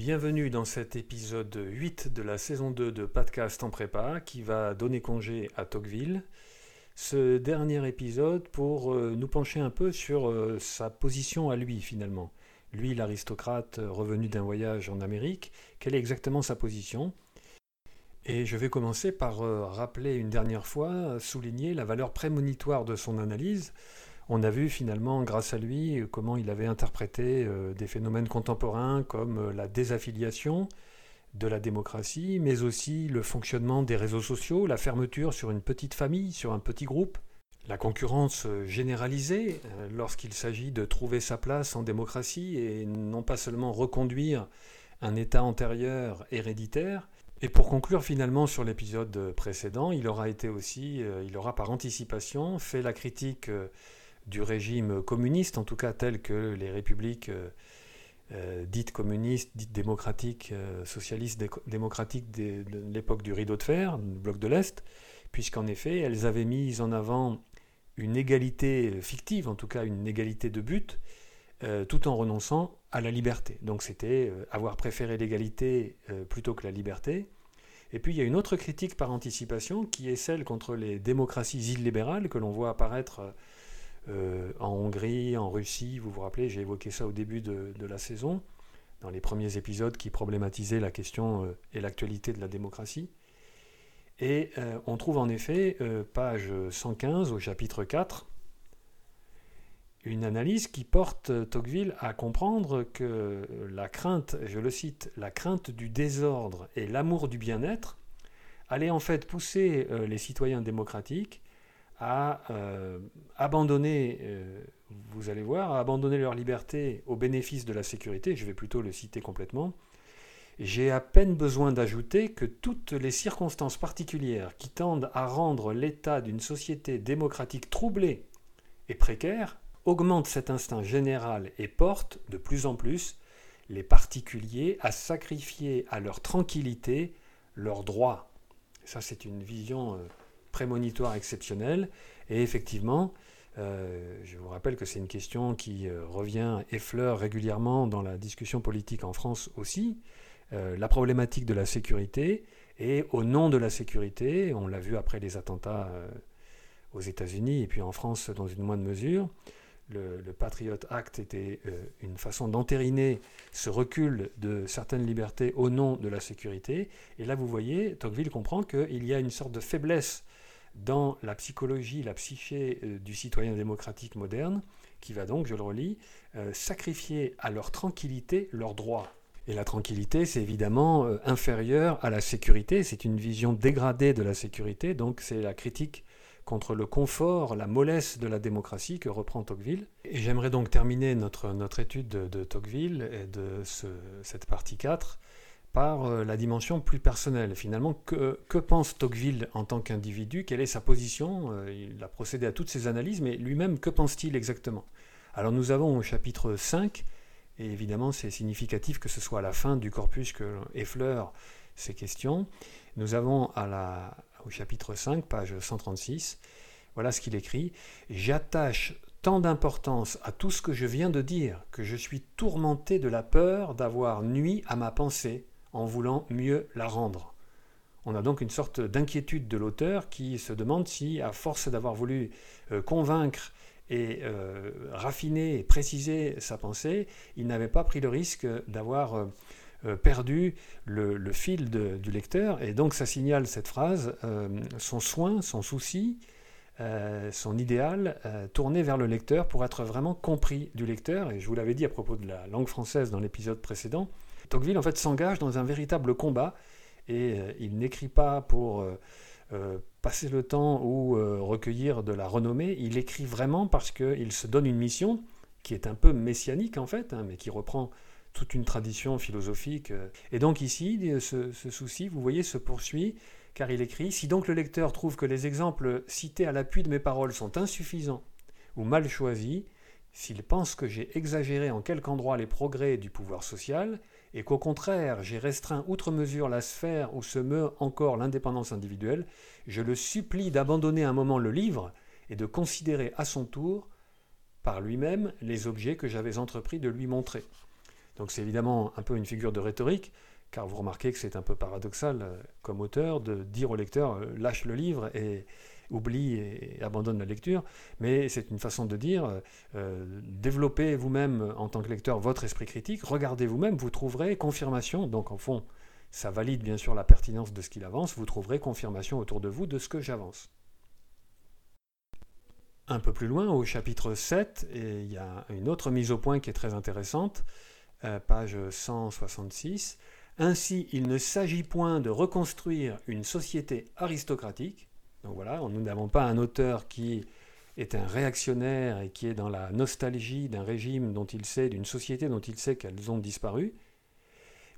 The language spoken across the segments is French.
Bienvenue dans cet épisode 8 de la saison 2 de Podcast en prépa qui va donner congé à Tocqueville. Ce dernier épisode pour euh, nous pencher un peu sur euh, sa position à lui finalement. Lui, l'aristocrate revenu d'un voyage en Amérique, quelle est exactement sa position? Et je vais commencer par euh, rappeler une dernière fois, souligner la valeur prémonitoire de son analyse on a vu finalement, grâce à lui, comment il avait interprété euh, des phénomènes contemporains comme euh, la désaffiliation de la démocratie, mais aussi le fonctionnement des réseaux sociaux, la fermeture sur une petite famille, sur un petit groupe, la concurrence euh, généralisée lorsqu'il s'agit de trouver sa place en démocratie et non pas seulement reconduire un État antérieur héréditaire. Et pour conclure finalement sur l'épisode précédent, il aura été aussi, il aura par anticipation fait la critique du régime communiste, en tout cas tel que les républiques euh, euh, dites communistes, dites démocratiques, euh, socialistes démocratiques de, l'époque du rideau de fer, du bloc de l'Est, puisqu'en effet, elles avaient mis en avant une égalité fictive, en tout cas une égalité de but, tout en renonçant à la liberté. Donc c'était avoir préféré l'égalité plutôt que la liberté. Et puis il y a une autre critique par anticipation qui est celle contre les démocraties illibérales que l'on voit apparaître euh, en Hongrie, en Russie. Vous vous rappelez, j'ai évoqué ça au début de, la saison, dans les premiers épisodes qui problématisaient la question euh, et l'actualité de la démocratie. Et euh, on trouve en effet, page 115 au chapitre 4, une analyse qui porte Tocqueville à comprendre que la crainte, je le cite, la crainte du désordre et l'amour du bien-être allaient en fait pousser les citoyens démocratiques à euh, abandonner, euh, vous allez voir, à abandonner leur liberté au bénéfice de la sécurité, je vais plutôt le citer complètement, j'ai à peine besoin d'ajouter que toutes les circonstances particulières qui tendent à rendre l'état d'une société démocratique troublé et précaire augmentent cet instinct général et portent de plus en plus les particuliers à sacrifier à leur tranquillité leurs droits. Ça, c'est une vision euh, prémonitoire exceptionnel. Et effectivement, euh, je vous rappelle que c'est une question qui euh, revient, effleure régulièrement dans la discussion politique en France aussi, euh, la problématique de la sécurité. Et au nom de la sécurité, on l'a vu après les attentats aux États-Unis et puis en France dans une moindre mesure, le, le Patriot Act était une façon d'entériner ce recul de certaines libertés au nom de la sécurité. Et là, vous voyez, Tocqueville comprend qu'il y a une sorte de faiblesse dans la psychologie, la psyché euh, du citoyen démocratique moderne, qui va donc, je le relis, euh, sacrifier à leur tranquillité leurs droits. Et la tranquillité, c'est évidemment euh, inférieur à la sécurité, c'est une vision dégradée de la sécurité, donc c'est la critique contre le confort, la mollesse de la démocratie que reprend Tocqueville. Et j'aimerais donc terminer notre, notre étude de, Tocqueville et de cette partie 4 par euh, la dimension plus personnelle. Finalement, que, pense Tocqueville en tant qu'individu? Quelle est sa position? Euh, Il a procédé à toutes ces analyses, mais lui-même, que pense-t-il exactement? Alors nous avons au chapitre 5, et évidemment c'est significatif que ce soit à la fin du corpus que effleure ces questions, nous avons à la, au chapitre 5, page 136, voilà ce qu'il écrit, J'attache tant d'importance à tout ce que je viens de dire que je suis tourmenté de la peur d'avoir nuit à ma pensée en voulant mieux la rendre. On a donc une sorte d'inquiétude de l'auteur qui se demande si, à force d'avoir voulu euh, convaincre et euh, raffiner et préciser sa pensée, il n'avait pas pris le risque d'avoir euh, perdu le, fil du lecteur. Et donc ça signale cette phrase, son soin, son souci, son idéal tourné vers le lecteur pour être vraiment compris du lecteur. Et je vous l'avais dit à propos de la langue française dans l'épisode précédent, Tocqueville en fait s'engage dans un véritable combat et euh, il n'écrit pas pour euh, euh, passer le temps ou recueillir de la renommée, il écrit vraiment parce qu'il se donne une mission qui est un peu messianique en fait, hein, mais qui reprend toute une tradition philosophique. Et donc ici, ce, ce, souci, vous voyez, se poursuit, car il écrit, Si donc le lecteur trouve que les exemples cités à l'appui de mes paroles sont insuffisants ou mal choisis, s'il pense que j'ai exagéré en quelque endroit les progrès du pouvoir social, et qu'au contraire j'ai restreint outre mesure la sphère où se meurt encore l'indépendance individuelle, je le supplie d'abandonner un moment le livre et de considérer à son tour par lui-même les objets que j'avais entrepris de lui montrer. Donc c'est évidemment un peu une figure de rhétorique, car vous remarquez que c'est un peu paradoxal euh, comme auteur de dire au lecteur euh, lâche le livre et oublie et abandonne la lecture, mais c'est une façon de dire euh, développez vous-même en tant que lecteur votre esprit critique, regardez vous-même, vous trouverez confirmation, donc en fond ça valide bien sûr la pertinence de ce qu'il avance, vous trouverez confirmation autour de vous de ce que j'avance. Un peu plus loin, au chapitre 7, il y a une autre mise au point qui est très intéressante, page 166. Ainsi, il ne s'agit point de reconstruire une société aristocratique. Donc voilà, nous n'avons pas un auteur qui est un réactionnaire et qui est dans la nostalgie d'un régime dont il sait, d'une société dont il sait qu'elles ont disparu,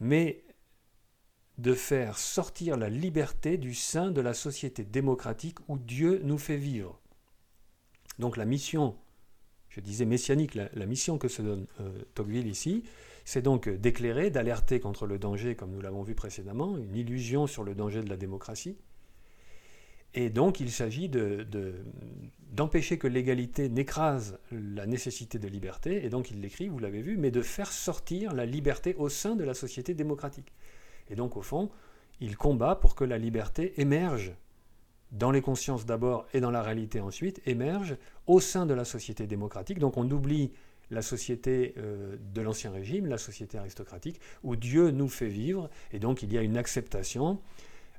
mais de faire sortir la liberté du sein de la société démocratique où Dieu nous fait vivre. Donc la mission, je disais messianique, la, mission que se donne euh, Tocqueville ici, c'est donc d'éclairer, d'alerter contre le danger, comme nous l'avons vu précédemment, une illusion sur le danger de la démocratie. Et donc il s'agit d'empêcher que l'égalité n'écrase la nécessité de liberté, et donc il l'écrit, vous l'avez vu, mais de faire sortir la liberté au sein de la société démocratique. Et donc au fond, il combat pour que la liberté émerge dans les consciences d'abord et dans la réalité ensuite, émerge au sein de la société démocratique. Donc on oublie la société euh, de l'Ancien Régime, la société aristocratique, où Dieu nous fait vivre, et donc il y a une acceptation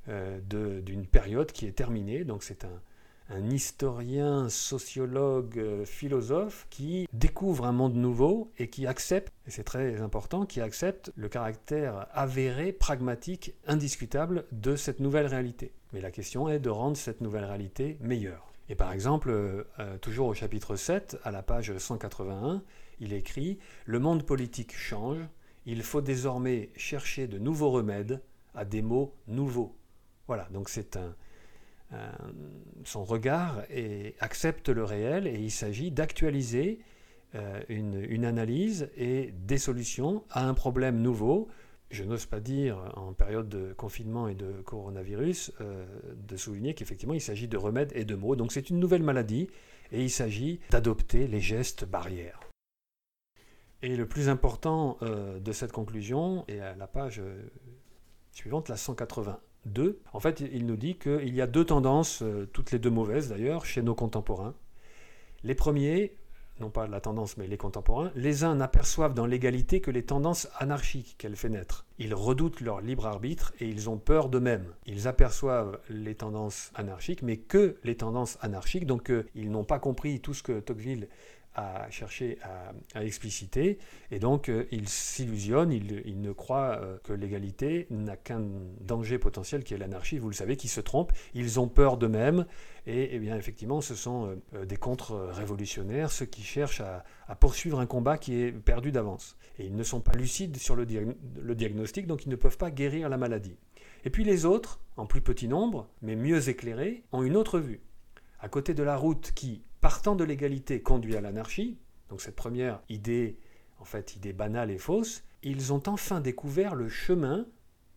d'une période qui est terminée. Donc c'est un, historien, sociologue, euh, philosophe qui découvre un monde nouveau et qui accepte, et c'est très important, qui accepte le caractère avéré, pragmatique, indiscutable de cette nouvelle réalité. Mais la question est de rendre cette nouvelle réalité meilleure. Et par exemple, toujours au chapitre 7, à la page 181, il écrit Le monde politique change, il faut désormais chercher de nouveaux remèdes à des mots nouveaux. Voilà, donc c'est un, son regard et accepte le réel et il s'agit d'actualiser euh, une, analyse et des solutions à un problème nouveau. Je n'ose pas dire en période de confinement et de coronavirus euh, de souligner qu'effectivement il s'agit de remèdes et de mots. Donc c'est une nouvelle maladie et il s'agit d'adopter les gestes barrières. Et le plus important euh, de cette conclusion est à la page suivante, la 182. En fait, il nous dit qu'il y a deux tendances, euh, toutes les deux mauvaises d'ailleurs, chez nos contemporains. Les premiers, non pas la tendance, mais les contemporains, les uns n'aperçoivent dans l'égalité que les tendances anarchiques qu'elle fait naître. Ils redoutent leur libre arbitre et ils ont peur d'eux-mêmes. Ils aperçoivent les tendances anarchiques, mais que les tendances anarchiques, donc ils n'ont pas compris tout ce que Tocqueville à chercher à, expliciter. Et donc, euh, il s'illusionne, il, ne croit euh, que l'égalité n'a qu'un danger potentiel qui est l'anarchie. Vous le savez, qui se trompent. Ils ont peur d'eux-mêmes. Et, eh bien, effectivement, ce sont euh, des contre-révolutionnaires, ceux qui cherchent à, poursuivre un combat qui est perdu d'avance. Et ils ne sont pas lucides sur le, le diagnostic, donc ils ne peuvent pas guérir la maladie. Et puis les autres, en plus petit nombre, mais mieux éclairés, ont une autre vue. À côté de la route qui, partant de l'égalité, conduit à l'anarchie, donc cette première idée, en fait, idée banale et fausse, ils ont enfin découvert le chemin,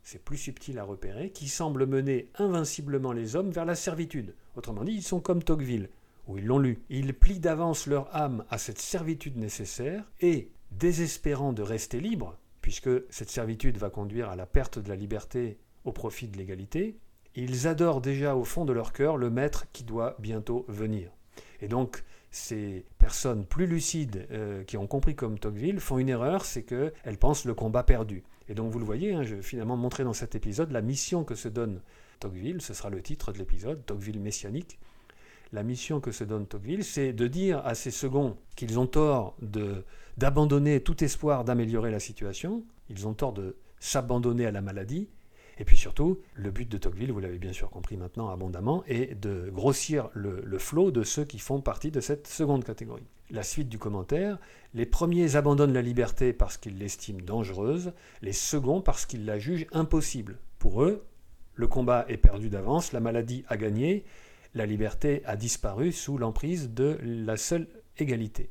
c'est plus subtil à repérer, qui semble mener invinciblement les hommes vers la servitude. Autrement dit, ils sont comme Tocqueville, où ils l'ont lu. Ils plient d'avance leur âme à cette servitude nécessaire et, désespérant de rester libres, puisque cette servitude va conduire à la perte de la liberté au profit de l'égalité, ils adorent déjà au fond de leur cœur le maître qui doit bientôt venir. Et donc, ces personnes plus lucides euh, qui ont compris comme Tocqueville font une erreur, c'est qu'elles pensent le combat perdu. Et donc vous le voyez, hein, je vais finalement montrer dans cet épisode la mission que se donne Tocqueville, ce sera le titre de l'épisode, Tocqueville messianique. La mission que se donne Tocqueville, c'est de dire à ces seconds qu'ils ont tort d'abandonner tout espoir d'améliorer la situation, ils ont tort de s'abandonner à la maladie, et puis surtout, le but de Tocqueville, vous l'avez bien sûr compris maintenant abondamment, est de grossir le, flot de ceux qui font partie de cette seconde catégorie. La suite du commentaire, les premiers abandonnent la liberté parce qu'ils l'estiment dangereuse, les seconds parce qu'ils la jugent impossible. Pour eux, le combat est perdu d'avance, la maladie a gagné, la liberté a disparu sous l'emprise de la seule égalité.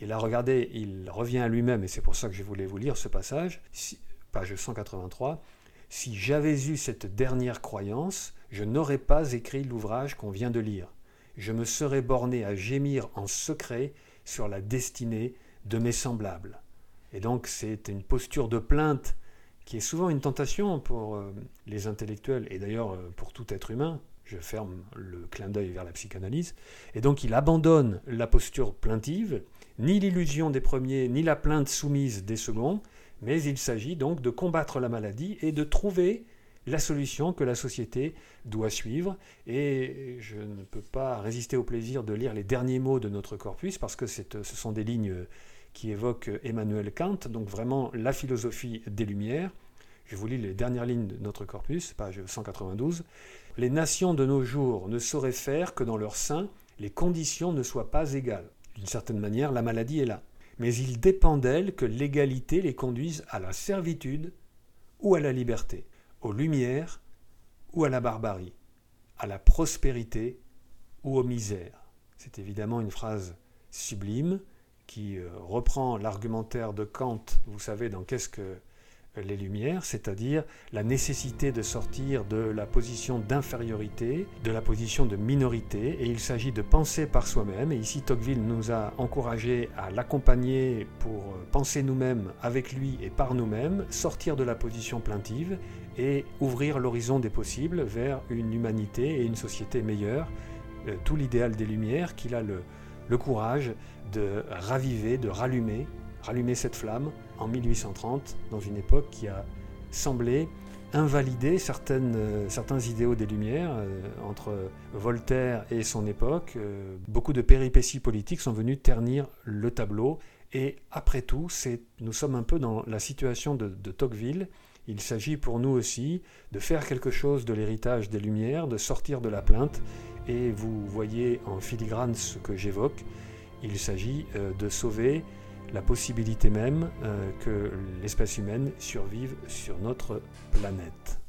Et là, regardez, il revient à lui-même, et c'est pour ça que je voulais vous lire ce passage, page 183. Si j'avais eu cette dernière croyance, je n'aurais pas écrit l'ouvrage qu'on vient de lire. Je me serais borné à gémir en secret sur la destinée de mes semblables. Et donc c'est une posture de plainte qui est souvent une tentation pour euh, les intellectuels et d'ailleurs euh, pour tout être humain. Je ferme le clin d'œil vers la psychanalyse. Et donc il abandonne la posture plaintive, ni l'illusion des premiers, ni la plainte soumise des seconds, mais il s'agit donc de combattre la maladie et de trouver la solution que la société doit suivre. Et je ne peux pas résister au plaisir de lire les derniers mots de notre corpus, parce que ce sont des lignes qui évoquent Emmanuel Kant, donc vraiment la philosophie des Lumières. Je vous lis les dernières lignes de notre corpus, page 192. Les nations de nos jours ne sauraient faire que dans leur sein les conditions ne soient pas égales. D'une certaine manière, la maladie est là. Mais il dépend d'elles que l'égalité les conduise à la servitude ou à la liberté aux lumières ou à la barbarie, à la prospérité ou aux misères. C'est évidemment une phrase sublime qui euh, reprend l'argumentaire de Kant, vous savez, dans Qu'est-ce que les Lumières, c'est-à-dire la nécessité de sortir de la position d'infériorité, de la position de minorité, et il s'agit de penser par soi-même. Et ici, Tocqueville nous a encouragé à l'accompagner pour penser nous-mêmes avec lui et par nous-mêmes, sortir de la position plaintive et ouvrir l'horizon des possibles vers une humanité et une société meilleure. Euh, tout l'idéal des Lumières qu'il a le courage de raviver, de rallumer, rallumer cette flamme en 1830, dans une époque qui a semblé invalider certaines, euh, certains idéaux des Lumières. Euh, entre Voltaire et son époque, euh, beaucoup de péripéties politiques sont venues ternir le tableau. Et après tout, nous sommes un peu dans la situation de, de Tocqueville. Il s'agit pour nous aussi de faire quelque chose de l'héritage des Lumières, de sortir de la plainte. Et vous voyez en filigrane ce que j'évoque. Il s'agit de sauver la possibilité même euh, que l'espèce humaine survive sur notre planète.